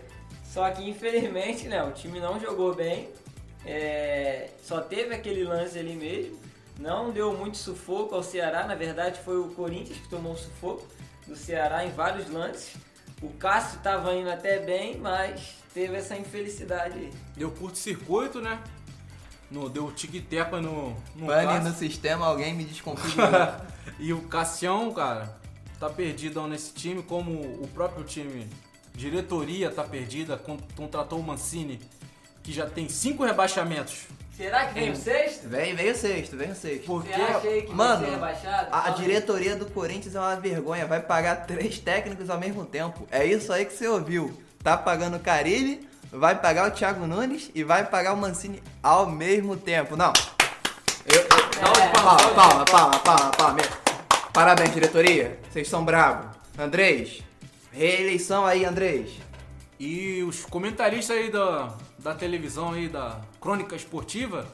[SPEAKER 4] Só que infelizmente, né, o time não jogou bem. É, só teve aquele lance ali mesmo. Não deu muito sufoco ao Ceará, na verdade foi o Corinthians que tomou o sufoco do Ceará em vários lances. O Cássio estava indo até bem, mas teve essa infelicidade aí.
[SPEAKER 1] Deu curto-circuito, né? No, deu tic-teca no, no
[SPEAKER 2] Pane
[SPEAKER 1] Cássio.
[SPEAKER 2] no sistema, alguém me desconfigurou.
[SPEAKER 1] E o Cassião, cara, tá perdido nesse time, como o próprio time, diretoria tá perdida, con- contratou o Mancini, que já tem cinco rebaixamentos.
[SPEAKER 4] Será que vem o sexto?
[SPEAKER 2] vem, veio sexto, veio sexto.
[SPEAKER 1] Porque,
[SPEAKER 4] Você acha aí que
[SPEAKER 2] Mano,
[SPEAKER 4] vai ser rebaixado?
[SPEAKER 2] A, a diretoria do Corinthians é uma vergonha, vai pagar três técnicos ao mesmo tempo. É isso aí que você ouviu. Tá pagando o Carilli, vai pagar o Thiago Nunes e vai pagar o Mancini ao mesmo tempo. Não. Eu, eu,
[SPEAKER 4] É,
[SPEAKER 2] palma,
[SPEAKER 4] salve,
[SPEAKER 2] palma, palma, palma, palma. Parabéns, diretoria. Vocês são bravos. Andrés, reeleição aí, Andrés.
[SPEAKER 1] E os comentaristas aí da, da televisão aí, da crônica esportiva,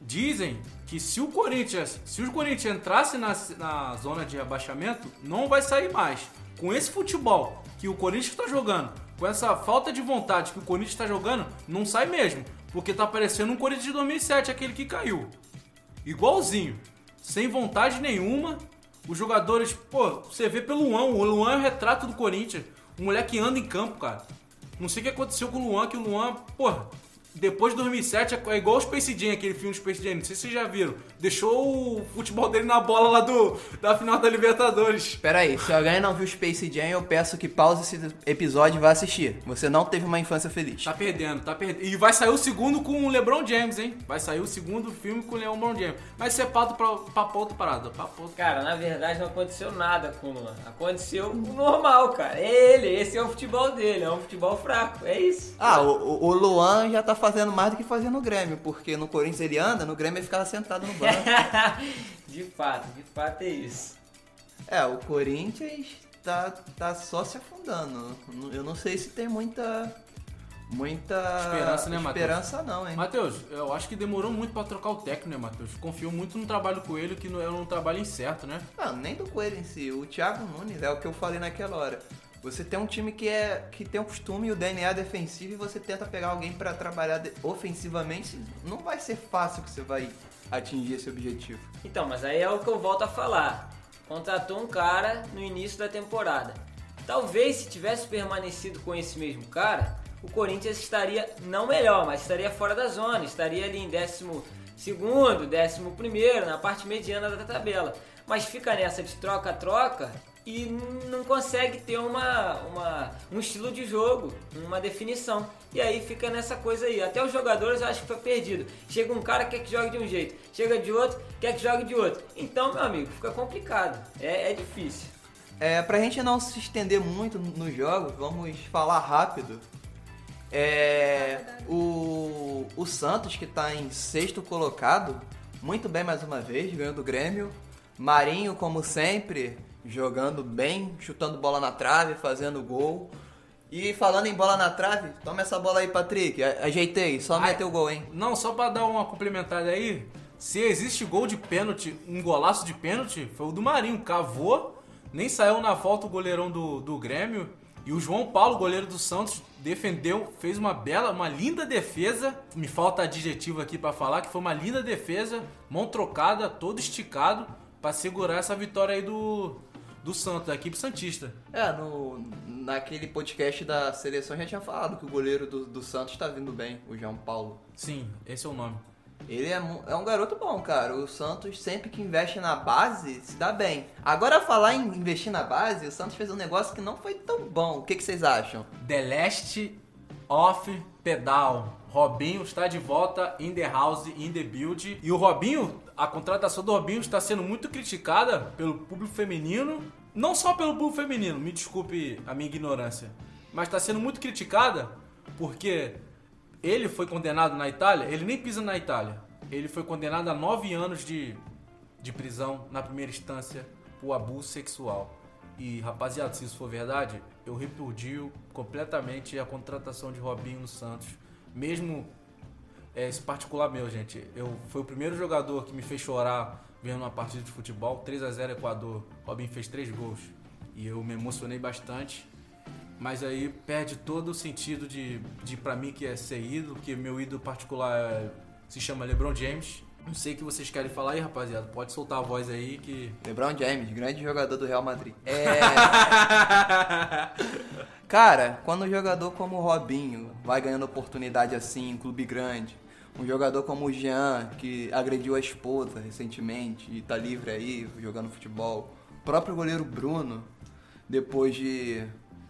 [SPEAKER 1] dizem que se o Corinthians, se o Corinthians entrasse na, na zona de rebaixamento, não vai sair mais. Com esse futebol que o Corinthians está jogando, com essa falta de vontade que o Corinthians está jogando, não sai mesmo. Porque tá parecendo um Corinthians de 2007, aquele que caiu. Igualzinho. Sem vontade nenhuma. Os jogadores, pô, você vê pelo Luan. O Luan é o retrato do Corinthians. O moleque anda em campo, cara. Não sei o que aconteceu com o Luan, que o Luan, pô, depois de 2007 é igual o Space Jam, aquele filme Space Jam. Não sei se vocês já viram. Deixou o futebol dele na bola lá do, da final da Libertadores.
[SPEAKER 2] Pera aí, se alguém não viu Space Jam, eu peço que pause esse episódio e vá assistir. Você não teve uma infância feliz.
[SPEAKER 1] Tá perdendo, tá perdendo. E vai sair o segundo com o LeBron James, hein? Vai sair o segundo filme com o LeBron James. Mas isso é pato pra, pra outra parada. Pra outra.
[SPEAKER 4] Cara, na verdade não aconteceu nada com o Luan. Aconteceu o normal, cara. É ele, esse é o futebol dele, é um futebol fraco. É isso.
[SPEAKER 2] Ah, o, o- o Luan já tá fazendo mais do que fazia no Grêmio, porque no Corinthians ele anda, no Grêmio ele ficava sentado no banco.
[SPEAKER 4] de fato, de fato é isso.
[SPEAKER 2] é, o Corinthians tá, tá só se afundando. Eu não sei se tem muita. Muita.
[SPEAKER 1] Esperança, né, Matheus?
[SPEAKER 2] Esperança não, hein?
[SPEAKER 1] Matheus, eu acho que demorou muito pra trocar o técnico, né, Matheus? Confio muito no trabalho com ele, que não é um trabalho incerto, né?
[SPEAKER 2] Não, nem do Coelho em si. O Thiago Nunes é o que eu falei naquela hora. Você tem um time que é que tem o costume e o DNA defensivo e você tenta pegar alguém pra trabalhar ofensivamente, não vai ser fácil que você vai atingir esse objetivo.
[SPEAKER 4] Então, mas aí é o que eu volto a falar. Contratou um cara no início da temporada. Talvez se tivesse permanecido com esse mesmo cara, o Corinthians estaria não melhor, mas estaria fora da zona, estaria ali em décimo segundo, décimo primeiro, na parte mediana da tabela. Mas fica nessa de troca-troca e não consegue ter uma, uma, um estilo de jogo, uma definição. E aí fica nessa coisa aí. Até os jogadores acho que foi perdido. Chega um cara que quer que jogue de um jeito, chega de outro, quer que jogue de outro. Então, meu amigo, fica complicado. É, é difícil.
[SPEAKER 2] É, pra gente não se estender muito nos jogos, vamos falar rápido. É, o, o Santos, que tá em sexto colocado, muito bem mais uma vez, ganhou do Grêmio. Marinho, como sempre, jogando bem, chutando bola na trave, fazendo gol. E falando em bola na trave, toma essa bola aí, Patrick. Ajeitei, só
[SPEAKER 1] Ai.
[SPEAKER 2] meteu o gol, hein?
[SPEAKER 1] Não, só pra dar uma complementada aí, se existe gol de pênalti, um golaço de pênalti, foi o do Marinho. Cavou, nem saiu na falta o goleirão do, do Grêmio. E o João Paulo, goleiro do Santos, defendeu, fez uma bela, uma linda defesa. Me falta adjetivo aqui pra falar, que foi uma linda defesa, mão trocada, todo esticado, pra segurar essa vitória aí do, do Santos, da equipe Santista.
[SPEAKER 2] É, no, naquele podcast da seleção já tinha falado que o goleiro do, do Santos tá vindo bem, o João Paulo.
[SPEAKER 1] Sim, esse é o nome.
[SPEAKER 2] Ele é, é um garoto bom, cara. O Santos, sempre que investe na base, se dá bem. Agora, falar em investir na base, o Santos fez um negócio que não foi tão bom. O que, que vocês acham?
[SPEAKER 1] The Last of Pedal. Robinho está de volta in the house, in the build. E o Robinho, a contratação do Robinho está sendo muito criticada pelo público feminino. Não só pelo público feminino, me desculpe a minha ignorância. Mas está sendo muito criticada porque ele foi condenado na Itália, ele nem pisa na Itália. Ele foi condenado a nove anos de, de prisão na primeira instância por abuso sexual. E, rapaziada, se isso for verdade, eu repudio completamente a contratação de Robinho no Santos. Mesmo é, esse particular meu, gente. Eu foi o primeiro jogador que me fez chorar vendo uma partida de futebol. 3 a 0 Equador. Robinho fez três gols. E eu me emocionei bastante. Mas aí perde todo o sentido de, de para mim que é ser ídolo, que meu ídolo particular é- se chama LeBron James. Não sei o que vocês querem falar aí, rapaziada. Pode soltar a voz aí que
[SPEAKER 2] LeBron James, grande jogador do Real Madrid. É. Cara, quando um jogador como o Robinho vai ganhando oportunidade assim em clube grande, Um jogador como o Jean, que agrediu a esposa recentemente e tá livre aí, jogando futebol. O próprio goleiro Bruno, depois de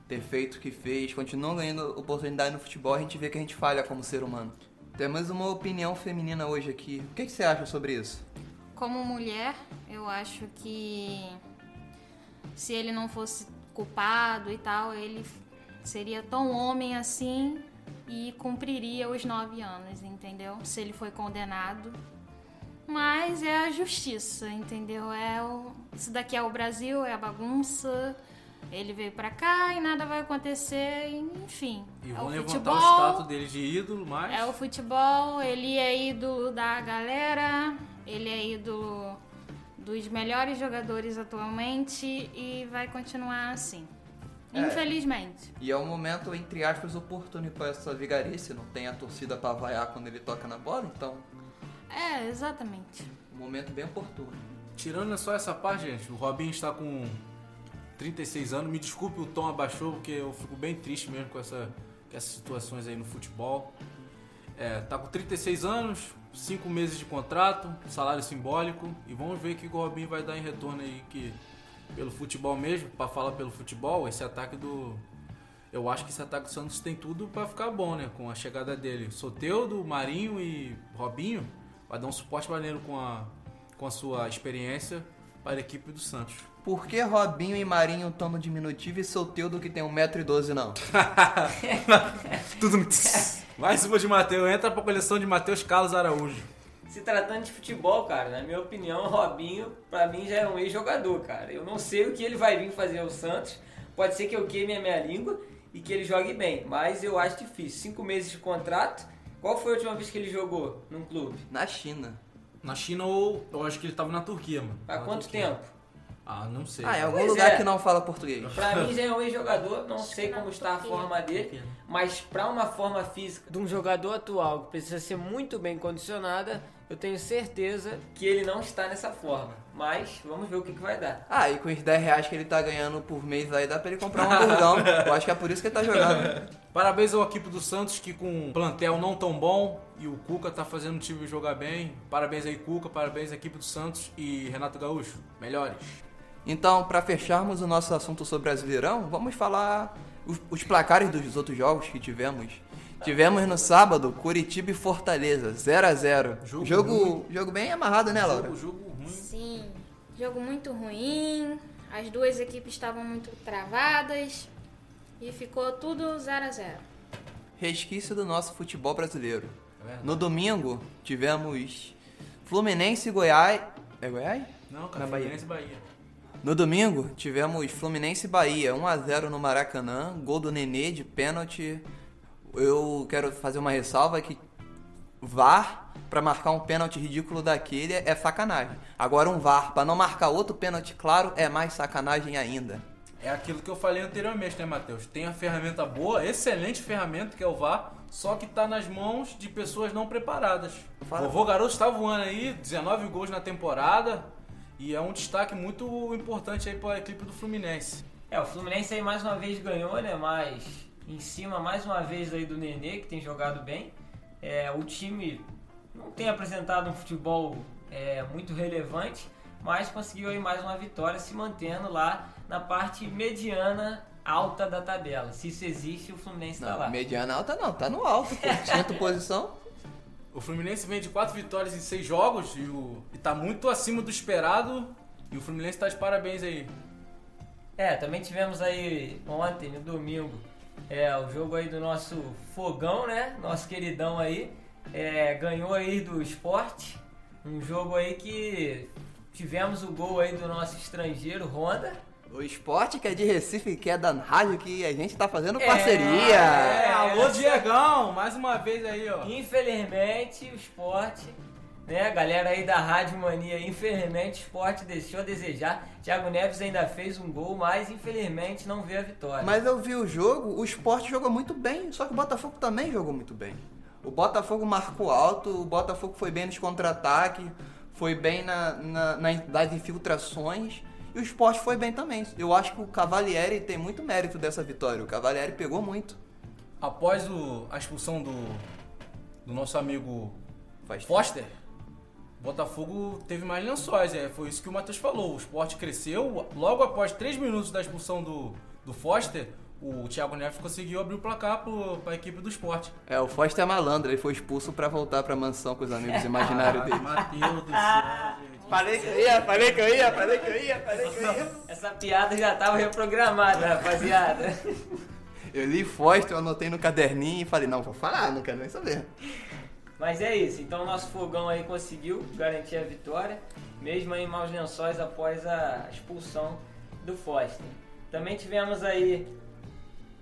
[SPEAKER 2] ter feito o que fez, continua ganhando oportunidade no futebol, a gente vê que a gente falha como ser humano. Temos uma opinião feminina hoje aqui. O que, que você acha sobre isso?
[SPEAKER 3] Como mulher, eu acho que se ele não fosse culpado e tal, ele seria tão homem assim e cumpriria os nove anos, entendeu? Se ele foi condenado. Mas é a justiça, entendeu? É o... Isso daqui é o Brasil, é a bagunça. Ele veio pra cá e nada vai acontecer, enfim.
[SPEAKER 1] E
[SPEAKER 3] é
[SPEAKER 1] vão
[SPEAKER 3] o
[SPEAKER 1] levantar
[SPEAKER 3] futebol,
[SPEAKER 1] o status dele de ídolo, mas.
[SPEAKER 3] É o futebol, ele é ídolo da galera, ele é ídolo dos melhores jogadores atualmente e vai continuar assim.
[SPEAKER 2] É.
[SPEAKER 3] Infelizmente.
[SPEAKER 2] E é um momento, entre aspas, oportuno para essa vigarice. Não tem a torcida pra vaiar quando ele toca na bola, então
[SPEAKER 3] É, exatamente.
[SPEAKER 2] um momento bem oportuno.
[SPEAKER 1] Tirando só essa parte, gente, o Robinho está com 36 anos. Me desculpe, o tom abaixou, porque eu fico bem triste mesmo com, essa, com essas situações aí no futebol. É, tá com 36 anos, 5 meses de contrato, salário simbólico. E vamos ver o que o Robinho vai dar em retorno aí, que pelo futebol mesmo, para falar pelo futebol, esse ataque do. Eu acho que esse ataque do Santos tem tudo para ficar bom, né? Com a chegada dele. Soteudo, Marinho e Robinho vai dar um suporte maneiro com a, com a sua experiência para a equipe do Santos.
[SPEAKER 2] Por que Robinho e Marinho estão no diminutivo e Soteudo que tem 1,12m não?
[SPEAKER 1] Tudo Mais uma de Matheus. Entra pra coleção de Matheus Carlos Araújo.
[SPEAKER 4] Se tratando de futebol, cara, na minha opinião, Robinho, pra mim, já é um ex-jogador, cara. Eu não sei o que ele vai vir fazer ao Santos. Pode ser que eu queime a minha língua e que ele jogue bem, mas eu acho difícil. Cinco meses de contrato. Qual foi a última vez que ele jogou num clube?
[SPEAKER 2] Na China.
[SPEAKER 1] Na China ou eu acho que ele tava na Turquia, mano.
[SPEAKER 4] Há
[SPEAKER 1] Na
[SPEAKER 4] quanto
[SPEAKER 1] Turquia.
[SPEAKER 4] tempo?
[SPEAKER 1] Ah, não sei.
[SPEAKER 2] Ah, é algum
[SPEAKER 4] Pois
[SPEAKER 2] lugar
[SPEAKER 4] é.
[SPEAKER 2] que não fala português.
[SPEAKER 4] Pra mim já é um ex-jogador, não sei como está a forma dele, mas pra uma forma física
[SPEAKER 5] De um jogador atual que precisa ser muito bem condicionada, eu tenho certeza
[SPEAKER 4] que ele não está nessa forma. Mas vamos ver o que, que vai dar.
[SPEAKER 2] Ah, e com os 10 reais que ele tá ganhando por mês aí, dá pra ele comprar um hamburgão. Eu acho que é por isso que ele tá jogando.
[SPEAKER 1] Parabéns ao equipe do Santos que com um plantel não tão bom e o Cuca tá fazendo o time jogar bem. Parabéns aí, Cuca. Parabéns à equipe do Santos e Renato Gaúcho. Melhores.
[SPEAKER 2] Então, pra fecharmos o nosso assunto sobre Brasileirão, vamos falar os, os placares dos outros jogos que tivemos. Tivemos no sábado Curitiba e Fortaleza, 0 a 0
[SPEAKER 1] Jogo
[SPEAKER 2] jogo, jogo bem amarrado, né, Laura?
[SPEAKER 1] Jogo, jogo ruim.
[SPEAKER 3] Sim, jogo muito ruim. As duas equipes estavam muito travadas e ficou tudo 0 a 0.
[SPEAKER 2] Resquício do nosso futebol brasileiro.
[SPEAKER 1] É.
[SPEAKER 2] No domingo, tivemos Fluminense e Goiás. É Goiás?
[SPEAKER 1] Não, cara,
[SPEAKER 2] Na Bahia.
[SPEAKER 1] Fluminense e Bahia.
[SPEAKER 2] No domingo, tivemos Fluminense e Bahia, 1x0 no Maracanã, gol do Nenê de pênalti. Eu quero fazer uma ressalva que VAR pra marcar um pênalti ridículo daquele é sacanagem. Agora um VAR pra não marcar outro pênalti claro é mais sacanagem ainda.
[SPEAKER 1] É aquilo que eu falei anteriormente, né, Matheus? Tem a ferramenta boa, excelente ferramenta, que é o VAR, só que tá nas mãos de pessoas não preparadas.
[SPEAKER 2] Fala.
[SPEAKER 1] O vovô Garoto está voando aí, 19 gols na temporada, e é um destaque muito importante aí para a equipe do Fluminense.
[SPEAKER 4] É, o Fluminense aí mais uma vez ganhou, né? Mas em cima mais uma vez aí do Nenê, que tem jogado bem. É, o time não tem apresentado um futebol é, muito relevante, mas conseguiu aí mais uma vitória, se mantendo lá na parte mediana alta da tabela. Se isso existe, o Fluminense está lá.
[SPEAKER 2] mediana alta não, tá no alto. Quinta posição.
[SPEAKER 1] O Fluminense vem de 4 vitórias em 6 jogos e, o, e tá muito acima do esperado, e o Fluminense tá de parabéns aí.
[SPEAKER 4] É, também tivemos aí ontem, no domingo, é, o jogo aí do nosso Fogão, né? Nosso queridão aí. É, ganhou aí do esporte. Um jogo aí que tivemos o gol aí do nosso estrangeiro, Honda.
[SPEAKER 2] O esporte que é de Recife, que é da rádio, que a gente tá fazendo
[SPEAKER 4] É,
[SPEAKER 2] parceria.
[SPEAKER 1] É, alô
[SPEAKER 4] essa-
[SPEAKER 1] Diegão, mais uma vez aí, ó.
[SPEAKER 4] Infelizmente, o esporte, né? A galera aí da Rádio Mania, infelizmente, o esporte deixou a desejar. Thiago Neves ainda fez um gol, mas infelizmente não veio a vitória.
[SPEAKER 2] Mas eu vi o jogo, o esporte jogou muito bem, só que o Botafogo também jogou muito bem. O Botafogo marcou alto, o Botafogo foi bem nos contra-ataques, foi bem na, na, na- nas infiltrações, e o esporte foi bem também. Eu acho que o Cavalieri tem muito mérito dessa vitória. O Cavalieri pegou muito.
[SPEAKER 1] Após o- a expulsão do, do nosso amigo Foster. Botafogo teve mais lençóis, é, foi isso que o Matheus falou. O esporte cresceu. Logo após 3 minutos da expulsão do, do Foster, o Thiago Neves conseguiu abrir o placar para a equipe do esporte.
[SPEAKER 2] É, o Foster é malandro, ele foi expulso pra voltar pra mansão com os amigos imaginários dele.
[SPEAKER 1] Matheus do céu, gente.
[SPEAKER 2] Falei que eu ia, falei que eu ia, falei que eu ia, falei que eu ia.
[SPEAKER 4] Essa piada já tava reprogramada, rapaziada.
[SPEAKER 2] Eu li Foster, eu anotei no caderninho e falei, não, vou falar, não quero nem saber.
[SPEAKER 4] Mas é isso, então o nosso fogão aí conseguiu garantir a vitória, mesmo aí em maus lençóis após a expulsão do Foster. Também tivemos aí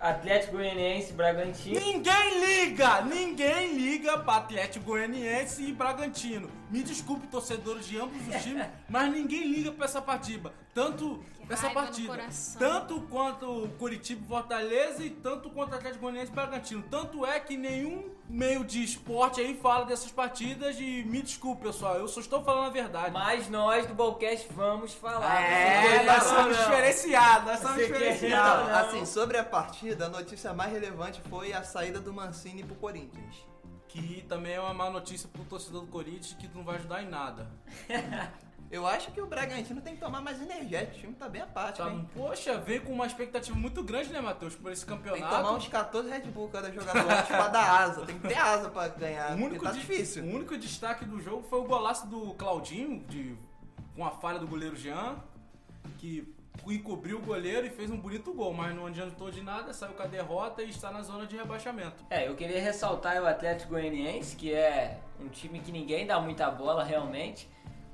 [SPEAKER 4] Atlético Goianiense e Bragantino.
[SPEAKER 1] Ninguém liga! Ninguém liga para Atlético Goianiense e Bragantino. Me desculpe, torcedores de ambos os times, mas ninguém liga para essa partida. Tanto
[SPEAKER 3] Que
[SPEAKER 1] essa partida.
[SPEAKER 3] coração.
[SPEAKER 1] Tanto quanto o Curitiba e Fortaleza e tanto quanto o Atlético Goianiense e Bragantino. Tanto é que nenhum meio de esporte aí fala dessas partidas e me desculpe, pessoal, eu só estou falando a verdade.
[SPEAKER 4] Mas nós do Ballcast vamos falar.
[SPEAKER 1] É, nós somos diferenciados, nós somos
[SPEAKER 4] quer
[SPEAKER 1] diferenciados.
[SPEAKER 2] Assim, sobre a partida, a notícia mais relevante foi a saída do Mancini pro Corinthians.
[SPEAKER 1] Que também é uma má notícia pro torcedor do Corinthians que não vai ajudar em nada.
[SPEAKER 2] Eu acho que o Bragantino tem que tomar mais energético, o time tá bem apático,
[SPEAKER 1] Tá,
[SPEAKER 2] hein?
[SPEAKER 1] poxa, veio com uma expectativa muito grande, né, Matheus, por esse
[SPEAKER 2] Tem
[SPEAKER 1] campeonato.
[SPEAKER 2] que tomar uns 14 Red Bull cada jogador antes pra dar asa. Tem que ter asa pra ganhar,
[SPEAKER 1] O único,
[SPEAKER 2] tá
[SPEAKER 1] di-
[SPEAKER 2] difícil.
[SPEAKER 1] o único destaque do jogo foi o golaço do Claudinho, de, com a falha do goleiro Jean, que encobriu o goleiro e fez um bonito gol, mas não adiantou de nada, saiu com a derrota e está na zona de rebaixamento.
[SPEAKER 4] É, eu queria ressaltar o Atlético Goianiense, que é um time que ninguém dá muita bola realmente,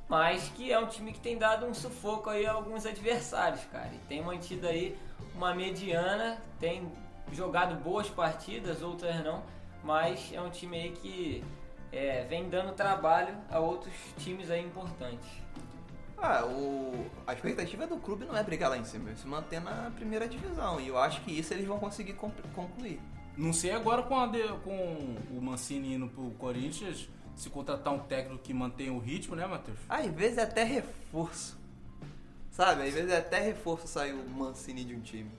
[SPEAKER 4] mas que é um time que tem dado um sufoco aí a alguns adversários, cara. E tem mantido aí uma mediana, tem jogado boas partidas, outras não, mas é um time aí que é, vem dando trabalho a outros times aí importantes.
[SPEAKER 2] Ah, o... a expectativa do clube não é brigar lá em cima, é se manter na primeira divisão. E eu acho que isso eles vão conseguir concluir.
[SPEAKER 1] Não sei agora com, a de- com o Mancini indo pro Corinthians, se contratar um técnico que mantenha o ritmo, né, Matheus?
[SPEAKER 2] Às vezes é até reforço. Sabe? Às vezes é até reforço sair o Mancini de um time.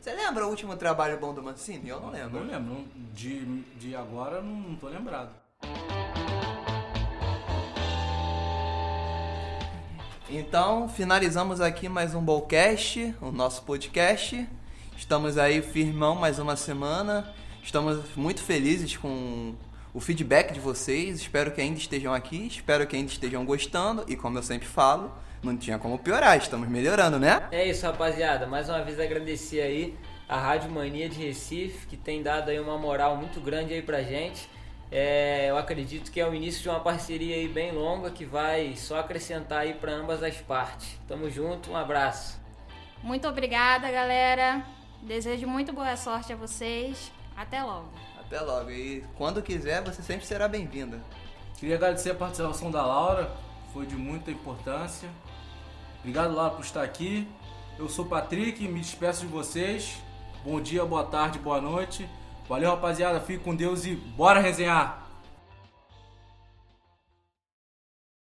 [SPEAKER 2] Você lembra o último trabalho bom do Mancini? Eu não lembro.
[SPEAKER 1] Não lembro, não- de, de agora não, não tô lembrado.
[SPEAKER 2] Então, finalizamos aqui mais um Ballcast, o nosso podcast. Estamos aí firmão mais uma semana. Estamos muito felizes com o feedback de vocês. Espero que ainda estejam aqui, espero que ainda estejam gostando. E como eu sempre falo, não tinha como piorar, estamos melhorando, né?
[SPEAKER 4] É isso, rapaziada. Mais uma vez agradecer aí a Rádio Mania de Recife, que tem dado aí uma moral muito grande aí pra gente. É, eu acredito que é o início de uma parceria aí bem longa que vai só acrescentar aí para ambas as partes. Tamo junto, um abraço.
[SPEAKER 3] Muito obrigada, galera. Desejo muito boa sorte a vocês. Até logo.
[SPEAKER 2] Até logo. E quando quiser, você sempre será bem-vinda.
[SPEAKER 1] Queria agradecer a participação da Laura, foi de muita importância. Obrigado, Laura, por estar aqui. Eu sou o Patrick, me despeço de vocês. Bom dia, boa tarde, boa noite. Valeu, rapaziada. Fique com Deus e bora resenhar!